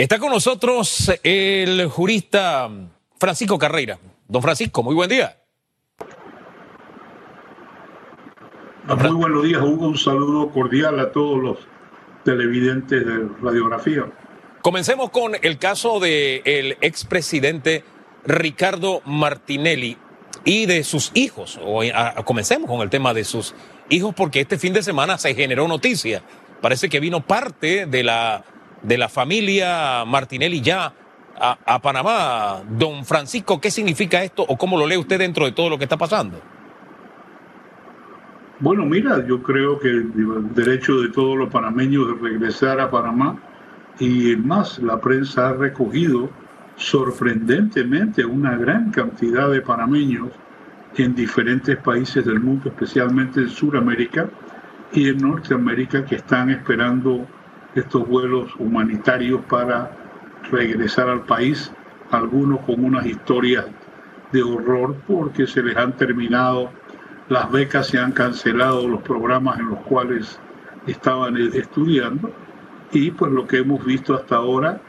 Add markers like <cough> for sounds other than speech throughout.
Está con nosotros el jurista Francisco Carreira. Don Francisco, muy buen día. Muy buenos días, Hugo. Un saludo cordial a todos los televidentes de radiografía. Comencemos con el caso del el expresidente Ricardo Martinelli y de sus hijos. O, comencemos con el tema de sus hijos porque este fin de semana se generó noticia. Parece que vino parte de la, de la familia Martinelli ya a, Panamá. Don Francisco, ¿qué significa esto o cómo lo lee usted dentro de todo lo que está pasando? Bueno, mira, yo creo que el derecho de todos los panameños de regresar a Panamá y más, la prensa ha recogido sorprendentemente una gran cantidad de panameños en diferentes países del mundo, especialmente en Sudamérica y en Norteamérica, que están esperando estos vuelos humanitarios para regresar al país, algunos con unas historias de horror porque se les han terminado las becas se han cancelado, los programas en los cuales estaban estudiando y pues lo que hemos visto hasta ahora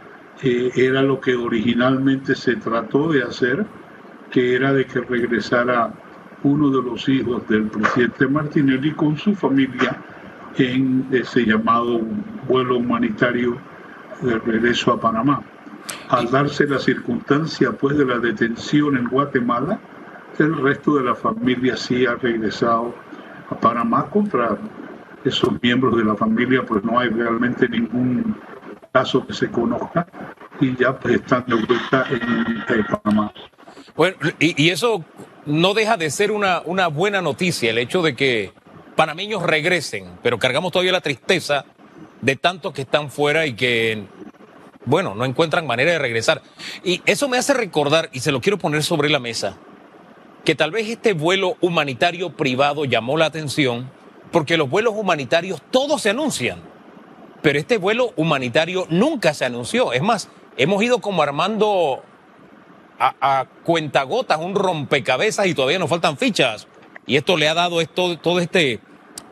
eh, era lo que originalmente se trató de hacer, que era de que regresara uno de los hijos del presidente Martinelli con su familia en ese llamado vuelo humanitario de regreso a Panamá. Al darse la circunstancia pues de la detención en Guatemala, el resto de la familia sí ha regresado a Panamá contra esos miembros de la familia, pues no hay realmente ningún caso que se conozca y ya pues están de vuelta en, Panamá. Bueno, y, eso no deja de ser una, una buena noticia, el hecho de que panameños regresen, pero cargamos todavía la tristeza de tantos que están fuera y que, bueno, no encuentran manera de regresar. Y eso me hace recordar, y se lo quiero poner sobre la mesa, que tal vez este vuelo humanitario privado llamó la atención porque los vuelos humanitarios todos se anuncian, pero este vuelo humanitario nunca se anunció. Es más, hemos ido como armando a, cuentagotas un rompecabezas y todavía nos faltan fichas. Y esto le ha dado esto, todo este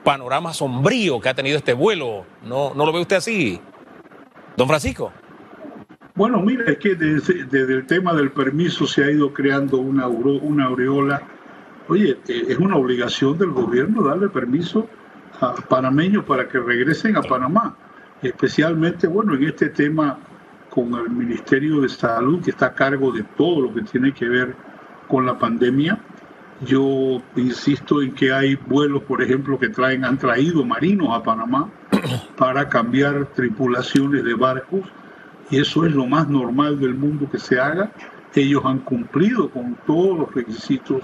panorama sombrío que ha tenido este vuelo. ¿No, ¿No lo ve usted así, don Francisco? Bueno, mira, es que desde, el tema del permiso se ha ido creando una, una aureola. Oye, eh, es una obligación del gobierno darle permiso a panameños para que regresen a Panamá. Especialmente, bueno, en este tema con el Ministerio de Salud, que está a cargo de todo lo que tiene que ver con la pandemia. Yo insisto en que hay vuelos, por ejemplo, que traen, han traído marinos a Panamá <coughs> para cambiar tripulaciones de barcos y eso es lo más normal del mundo que se haga. Ellos han cumplido con todos los requisitos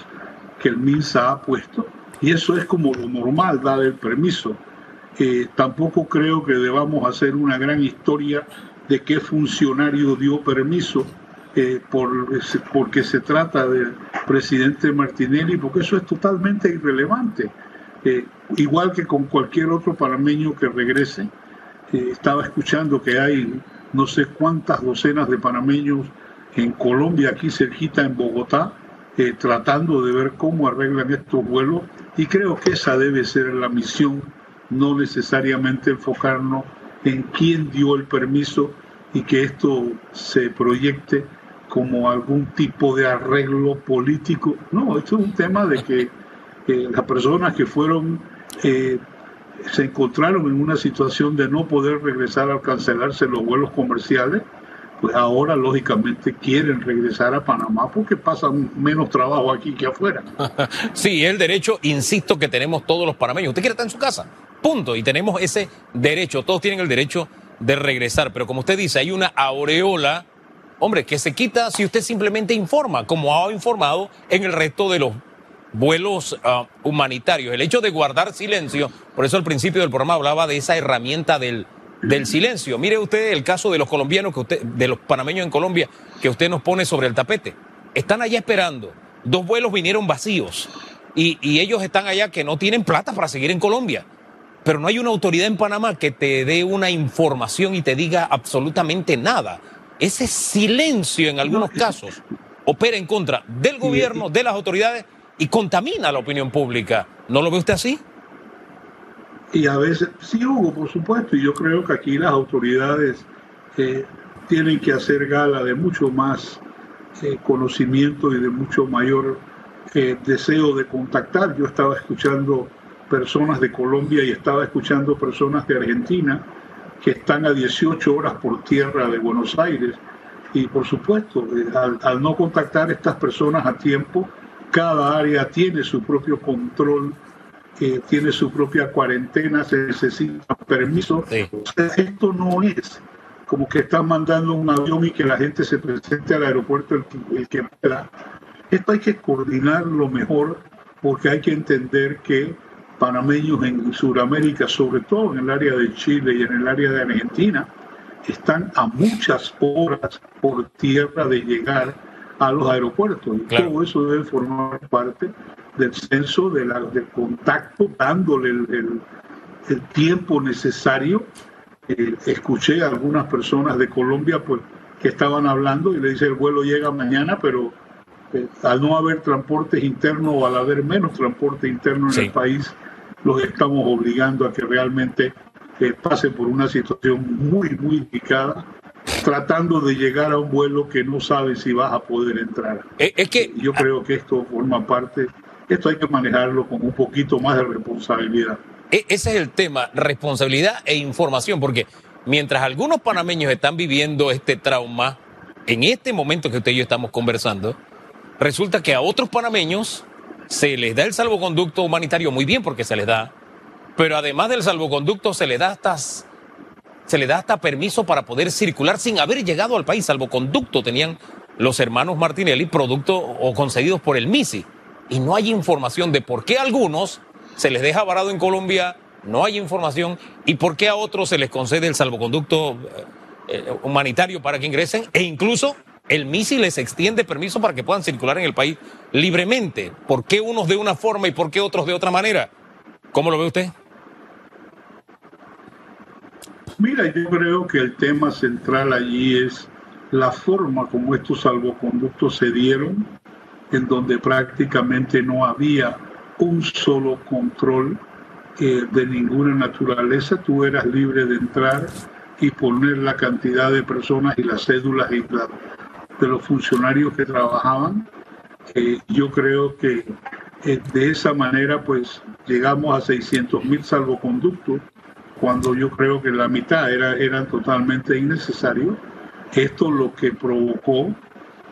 que el MINSA ha puesto y eso es como lo normal, dar el permiso. Eh, tampoco creo que debamos hacer una gran historia de qué funcionario dio permiso eh, por, porque se trata del presidente Martinelli, porque eso es totalmente irrelevante. Eh, igual que con cualquier otro panameño que regrese, estaba escuchando que hay no sé cuántas docenas de panameños en Colombia, aquí cerquita en Bogotá, eh, tratando de ver cómo arreglan estos vuelos y creo que esa debe ser la misión, no necesariamente enfocarnos en quién dio el permiso y que esto se proyecte como algún tipo de arreglo político. No, esto es un tema de que las personas que fueron eh, se encontraron en una situación de no poder regresar al cancelarse los vuelos comerciales, pues ahora lógicamente quieren regresar a Panamá porque pasan menos trabajo aquí que afuera. <laughs> sí, el derecho, insisto, que tenemos todos los panameños. Usted quiere estar en su casa, punto, y tenemos ese derecho, todos tienen el derecho de regresar, pero como usted dice, hay una aureola, hombre, que se quita si usted simplemente informa, como ha informado en el resto de los vuelos ah, humanitarios. El hecho de guardar silencio, por eso al principio del programa hablaba de esa herramienta del, del silencio. Mire usted el caso de los colombianos, que usted, de los panameños en Colombia, que usted nos pone sobre el tapete. Están allá esperando. Dos vuelos vinieron vacíos y, y ellos están allá que no tienen plata para seguir en Colombia. Pero no hay una autoridad en Panamá que te dé una información y te diga absolutamente nada. Ese silencio en algunos casos opera en contra del gobierno, de las autoridades y contamina la opinión pública. ¿No lo ve usted así? Y a veces, sí, Hugo, por supuesto, y yo creo que aquí las autoridades eh, tienen que hacer gala de mucho más eh, conocimiento y de mucho mayor eh, deseo de contactar. Yo estaba escuchando personas de Colombia y estaba escuchando personas de Argentina que están a 18 horas por tierra de Buenos Aires. Y por supuesto, eh, al, no contactar a estas personas a tiempo, cada área tiene su propio control, eh, tiene su propia cuarentena, se necesita permiso. esto no es como que están mandando un avión y que la gente se presente al aeropuerto el, el que Esto hay que coordinarlo mejor porque hay que entender que panameños en Sudamérica, sobre todo en el área de Chile y en el área de Argentina, están a muchas horas por tierra de llegar a los aeropuertos. Y todo eso debe formar parte del censo de la, del contacto, dándole el, el, tiempo necesario. Eh, escuché a algunas personas de Colombia pues, que estaban hablando y le dice el vuelo llega mañana, pero eh, al no haber transportes internos o al haber menos transporte interno en el país, los estamos obligando a que realmente eh, pasen por una situación muy, muy delicada, tratando de llegar a un vuelo que no sabe si vas a poder entrar. Eh, es que yo creo que esto forma parte, esto hay que manejarlo con un poquito más de responsabilidad. E, ese es el tema, responsabilidad e información, porque mientras algunos panameños están viviendo este trauma, en este momento que usted y yo estamos conversando, resulta que a otros panameños se les da el salvoconducto humanitario muy bien porque se les da, pero además del salvoconducto se les da hasta, se les da hasta permiso para poder circular sin haber llegado al país. Salvoconducto tenían los hermanos Martinelli, producto o concedidos por el MISI. Y no hay información de por qué a algunos se les deja varado en Colombia, no hay información, y por qué a otros se les concede el salvoconducto eh, eh, humanitario para que ingresen, e incluso el MISI les extiende permiso para que puedan circular en el país libremente. ¿Por qué unos de una forma y por qué otros de otra manera? ¿Cómo lo ve usted? Mira, yo creo que el tema central allí es la forma como estos salvoconductos se dieron, en donde prácticamente no había un solo control eh, de ninguna naturaleza. Tú eras libre de entrar y poner la cantidad de personas y las cédulas y la de los funcionarios que trabajaban. Eh, yo creo que eh, de esa manera pues llegamos a 600 mil salvoconductos cuando yo creo que la mitad era, eran totalmente innecesarios. Esto lo que provocó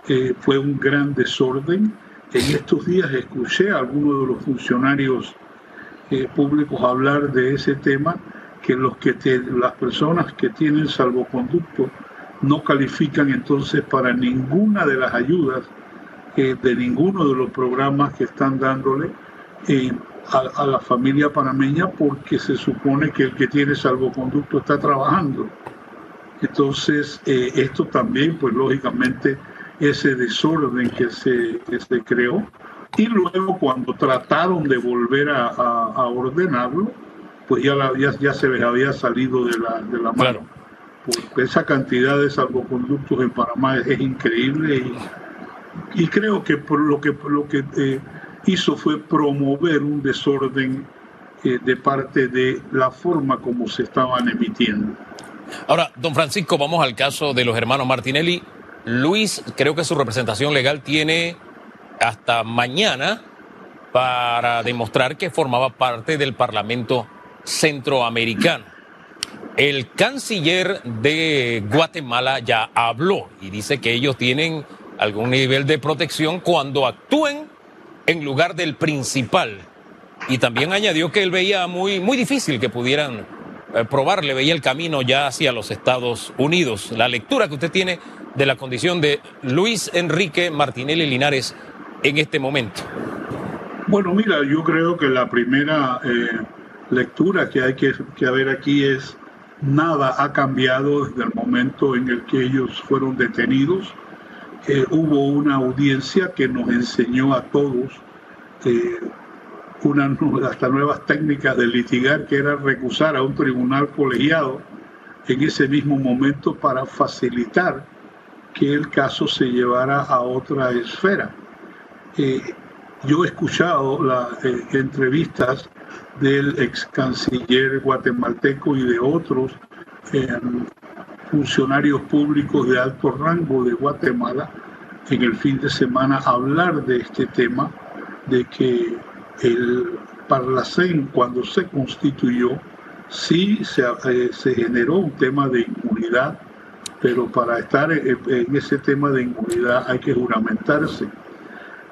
eh, fue un gran desorden. En estos días escuché a algunos de los funcionarios públicos hablar de ese tema, que, los que las personas que tienen salvoconductos no califican entonces para ninguna de las ayudas eh, de ninguno de los programas que están dándole eh, a, la familia panameña porque se supone que el que tiene salvoconducto está trabajando. Entonces, eh, esto también, pues lógicamente, ese desorden que se, se creó. Y luego cuando trataron de volver a, ordenarlo, pues ya, ya, ya, se había salido de la, de la mano esa cantidad de salvoconductos en Panamá es, increíble y, creo que por lo que, lo que eh, hizo fue promover un desorden eh, de parte de la forma como se estaban emitiendo. Ahora, don Francisco, vamos al caso de los hermanos Martinelli. Luis, creo que su representación legal tiene hasta mañana para demostrar que formaba parte del Parlamento Centroamericano. El canciller de Guatemala ya habló y dice que ellos tienen algún nivel de protección cuando actúen en lugar del principal. Y también añadió que él veía muy, muy difícil que pudieran eh, probar, le veía el camino ya hacia los Estados Unidos. La lectura que usted tiene de la condición de Luis Enrique Martinelli Linares en este momento. Bueno, mira, yo creo que la primera eh, lectura que hay que, que haber aquí es nada ha cambiado desde el momento en el que ellos fueron detenidos. Eh, hubo una audiencia que nos enseñó a todos eh, una, hasta nuevas técnicas de litigar, que era recusar a un tribunal colegiado en ese mismo momento para facilitar que el caso se llevara a otra esfera. Eh, yo he escuchado las entrevistas del ex canciller guatemalteco y de otros funcionarios públicos de alto rango de Guatemala en el fin de semana hablar de este tema, de que el Parlacén cuando se constituyó, sí se, eh, se generó un tema de inmunidad, pero para estar en ese tema de inmunidad hay que juramentarse.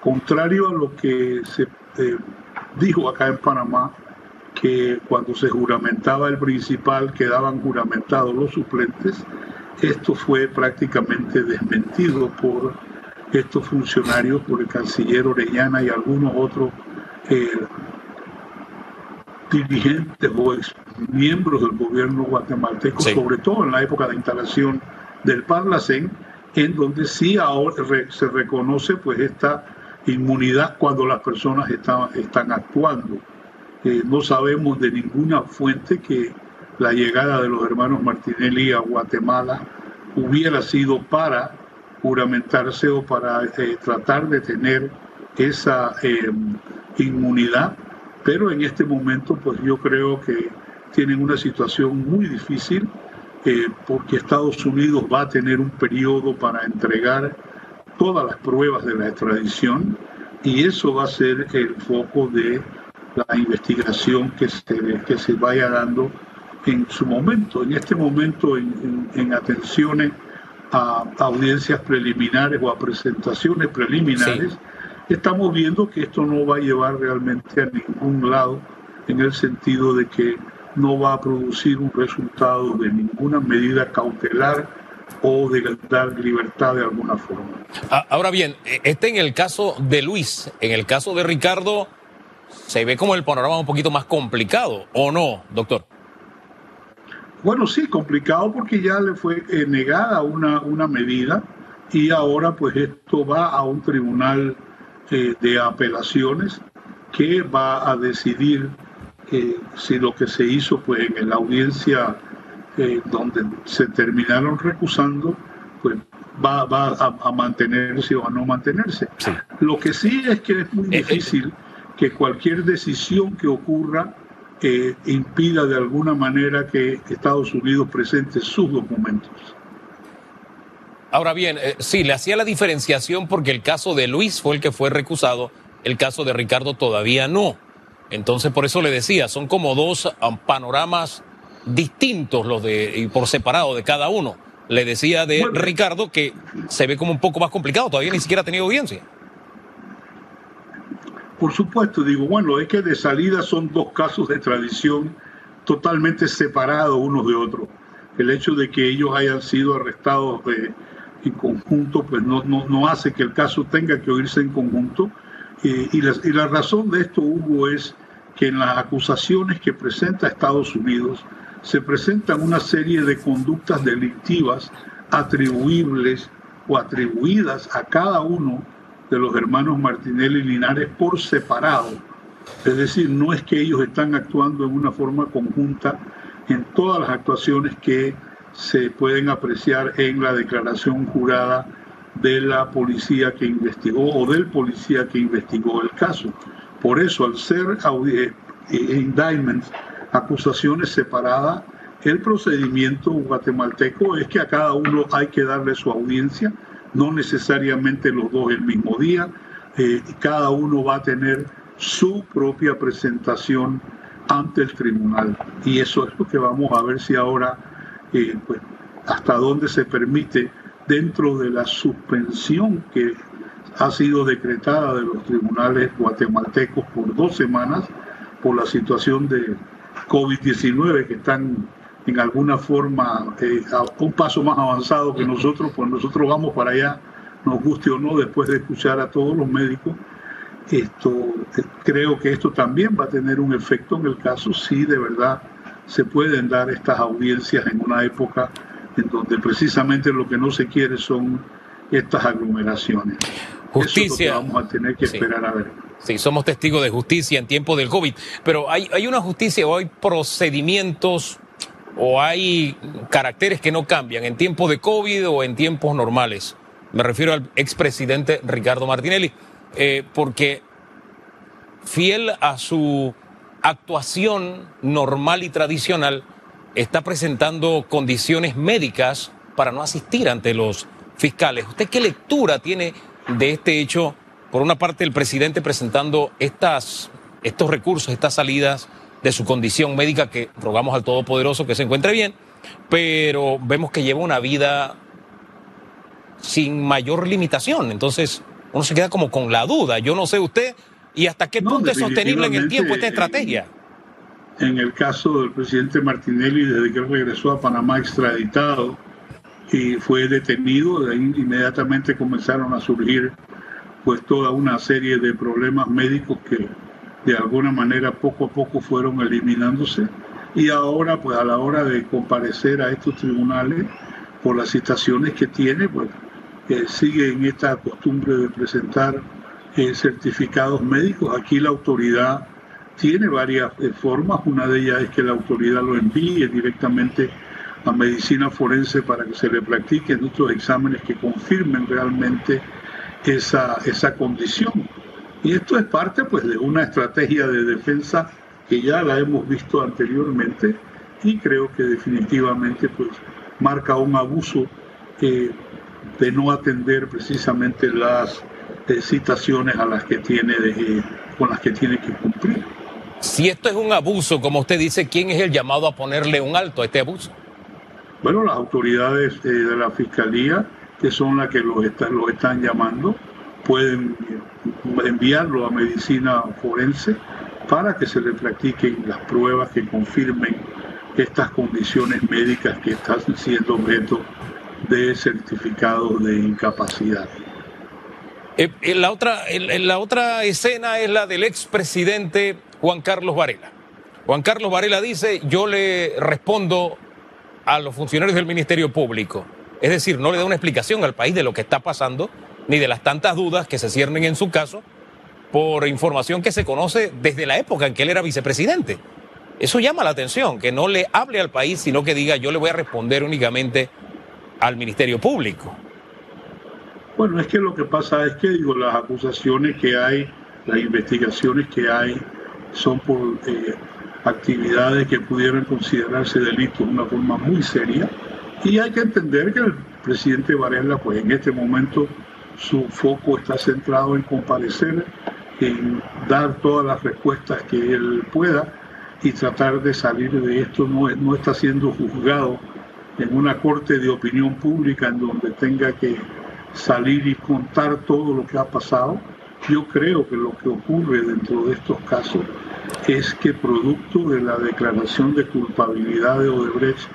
Contrario a lo que se eh, dijo acá en Panamá, que cuando se juramentaba el principal quedaban juramentados los suplentes, esto fue prácticamente desmentido por estos funcionarios, por el canciller Orellana y algunos otros eh, dirigentes o miembros del gobierno guatemalteco, sobre todo en la época de instalación del Parlacén, en donde sí ahora se reconoce pues esta inmunidad cuando las personas están, actuando. Eh, no sabemos de ninguna fuente que la llegada de los hermanos Martinelli a Guatemala hubiera sido para juramentarse o para eh, tratar de tener esa eh, inmunidad, pero en este momento pues yo creo que tienen una situación muy difícil porque Estados Unidos va a tener un periodo para entregar todas las pruebas de la extradición y eso va a ser el foco de la investigación que se, que se vaya dando en su momento, en este momento en, atenciones a, audiencias preliminares o a presentaciones preliminares, estamos viendo que esto no va a llevar realmente a ningún lado en el sentido de que no va a producir un resultado de ninguna medida cautelar o de dar libertad de alguna forma. Ah, ahora bien, este en el caso de Luis, en el caso de Ricardo, se ve como el panorama un poquito más complicado, ¿o no, doctor? Bueno, sí, complicado porque ya le fue eh, negada una, una medida y ahora pues esto va a un tribunal eh, de apelaciones que va a decidir eh, si lo que se hizo pues en la audiencia donde se terminaron recusando pues va, va a, mantenerse o a no mantenerse. Lo que sí es que es muy difícil que cualquier decisión que ocurra eh, impida de alguna manera que Estados Unidos presente sus documentos. Ahora bien, eh, sí, le hacía la diferenciación porque el caso de Luis fue el que fue recusado, el caso de Ricardo todavía no. Entonces, por eso le decía, son como dos um, panoramas distintos los de y por separado de cada uno. Le decía de Ricardo que se ve como un poco más complicado, todavía ni siquiera ha tenido audiencia. Por supuesto, digo, bueno, es que de salida son dos casos de tradición totalmente separados unos de otros. El hecho de que ellos hayan sido arrestados eh, en conjunto, pues no, no, hace que el caso tenga que oírse en conjunto. Eh, y, la, y la razón de esto, Hugo, es que en las acusaciones que presenta Estados Unidos se presentan una serie de conductas delictivas atribuibles o atribuidas a cada uno de los hermanos Martinelli y Linares por separado. Es decir, no es que ellos están actuando en una forma conjunta en todas las actuaciones que se pueden apreciar en la declaración jurada de la policía que investigó o del policía que investigó el caso. Por eso, al ser eh, indictments, acusaciones separadas, el procedimiento guatemalteco es que a cada uno hay que darle su audiencia no necesariamente los dos el mismo día, eh, cada uno va a tener su propia presentación ante el tribunal. Y eso es lo que vamos a ver si ahora, eh, pues, hasta dónde se permite dentro de la suspensión que ha sido decretada de los tribunales guatemaltecos por dos semanas por la situación de COVID-19 que están en alguna forma eh, un paso más avanzado que nosotros, pues nosotros vamos para allá, nos guste o no, después de escuchar a todos los médicos. Esto, eh, creo que esto también va a tener un efecto en el caso si de verdad se pueden dar estas audiencias en una época en donde precisamente lo que no se quiere son estas aglomeraciones. Justicia. vamos a tener que esperar a ver. Sí, somos testigos de justicia en tiempo del COVID, pero hay, hay una justicia o hay procedimientos o hay caracteres que no cambian en tiempos de COVID o en tiempos normales. Me refiero al expresidente Ricardo Martinelli, eh, porque fiel a su actuación normal y tradicional, está presentando condiciones médicas para no asistir ante los fiscales. ¿Usted qué lectura tiene de este hecho? Por una parte, el presidente presentando estas, estos recursos, estas salidas de su condición médica, que rogamos al Todopoderoso que se encuentre bien, pero vemos que lleva una vida sin mayor limitación. Entonces, uno se queda como con la duda. Yo no sé usted, ¿y hasta qué punto es sostenible en el tiempo esta estrategia? En el caso del presidente Martinelli, desde que regresó a Panamá extraditado y fue detenido, de ahí inmediatamente comenzaron a surgir pues toda una serie de problemas médicos que de alguna manera poco a poco fueron eliminándose. Y ahora pues a la hora de comparecer a estos tribunales por las citaciones que tiene pues eh, sigue en esta costumbre de presentar eh, certificados médicos. Aquí la autoridad tiene varias eh, formas. Una de ellas es que la autoridad lo envíe directamente a medicina forense para que se le practiquen estos exámenes que confirmen realmente esa, esa condición y esto es parte pues de una estrategia de defensa que ya la hemos visto anteriormente y creo que definitivamente pues marca un abuso eh, de no atender precisamente las eh, citaciones a las que tiene de, con las que tiene que cumplir. Si esto es un abuso, como usted dice, ¿quién es el llamado a ponerle un alto a este abuso? Bueno, las autoridades eh, de la fiscalía, que son las que lo, lo están llamando, pueden enviarlo a medicina forense para que se le practiquen las pruebas que confirmen estas condiciones médicas que están siendo objeto de certificado de incapacidad. Eh, la, otra, la otra escena es la del expresidente Juan Carlos Varela. Juan Carlos Varela dice, yo le respondo a los funcionarios del Ministerio Público. Es decir, no le da una explicación al país de lo que está pasando ni de las tantas dudas que se ciernen en su caso por información que se conoce desde la época en que él era vicepresidente. Eso llama la atención, que no le hable al país, sino que diga yo le voy a responder únicamente al Ministerio Público. Bueno, es que lo que pasa es que digo, las acusaciones que hay, las investigaciones que hay, son por eh, actividades que pudieran considerarse delitos de una forma muy seria. Y hay que entender que el presidente Varela, pues en este momento su foco está centrado en comparecer, en dar todas las respuestas que él pueda y tratar de salir de esto. No, no está siendo juzgado en una corte de opinión pública en donde tenga que salir y contar todo lo que ha pasado. Yo creo que lo que ocurre dentro de estos casos es que producto de la declaración de culpabilidad de Odebrecht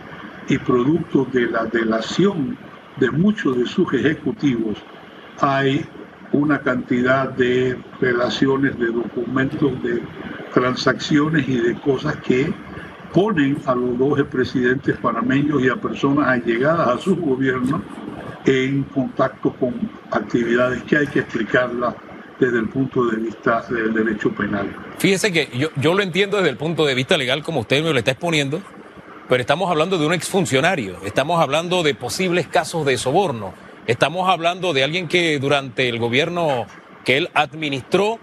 y producto de la delación de muchos de sus ejecutivos, hay una cantidad de relaciones, de documentos, de transacciones y de cosas que ponen a los dos presidentes panameños y a personas allegadas a su gobierno en contacto con actividades que hay que explicarlas desde el punto de vista del derecho penal. Fíjese que yo, yo lo entiendo desde el punto de vista legal como usted me lo está exponiendo, pero estamos hablando de un exfuncionario, estamos hablando de posibles casos de soborno Estamos hablando de alguien que durante el gobierno que él administró,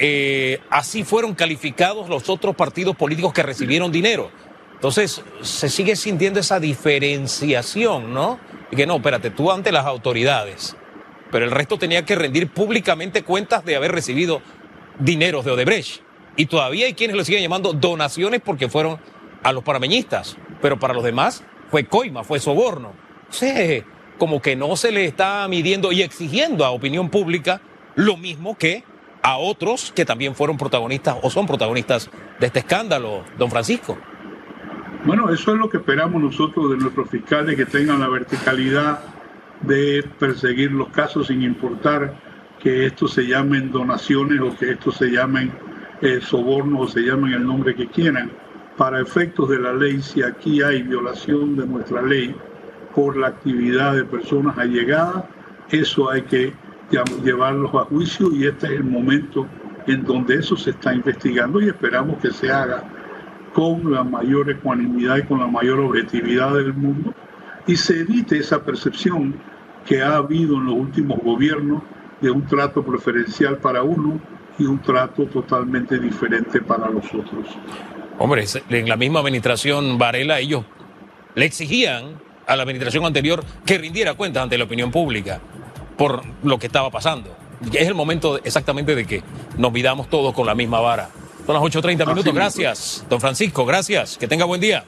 eh, así fueron calificados los otros partidos políticos que recibieron dinero. Entonces, se sigue sintiendo esa diferenciación, ¿no? Y que no, espérate, tú ante las autoridades, pero el resto tenía que rendir públicamente cuentas de haber recibido dineros de Odebrecht. Y todavía hay quienes lo siguen llamando donaciones porque fueron a los parameñistas, pero para los demás fue coima, fue soborno. Sí, como que no se le está midiendo y exigiendo a opinión pública lo mismo que a otros que también fueron protagonistas o son protagonistas de este escándalo, don Francisco. Bueno, eso es lo que esperamos nosotros de nuestros fiscales, que tengan la verticalidad de perseguir los casos sin importar que estos se llamen donaciones o que estos se llamen eh, sobornos o se llamen el nombre que quieran. Para efectos de la ley, si aquí hay violación de nuestra ley, por la actividad de personas allegadas, eso hay que llevarlos a juicio y este es el momento en donde eso se está investigando y esperamos que se haga con la mayor ecuanimidad y con la mayor objetividad del mundo y se evite esa percepción que ha habido en los últimos gobiernos de un trato preferencial para uno y un trato totalmente diferente para los otros. Hombre, en la misma administración Varela ellos le exigían a la administración anterior que rindiera cuentas ante la opinión pública por lo que estaba pasando. Es el momento exactamente de que nos midamos todos con la misma vara. Son las 8.30 minutos. Gracias, don Francisco. Gracias. Que tenga buen día.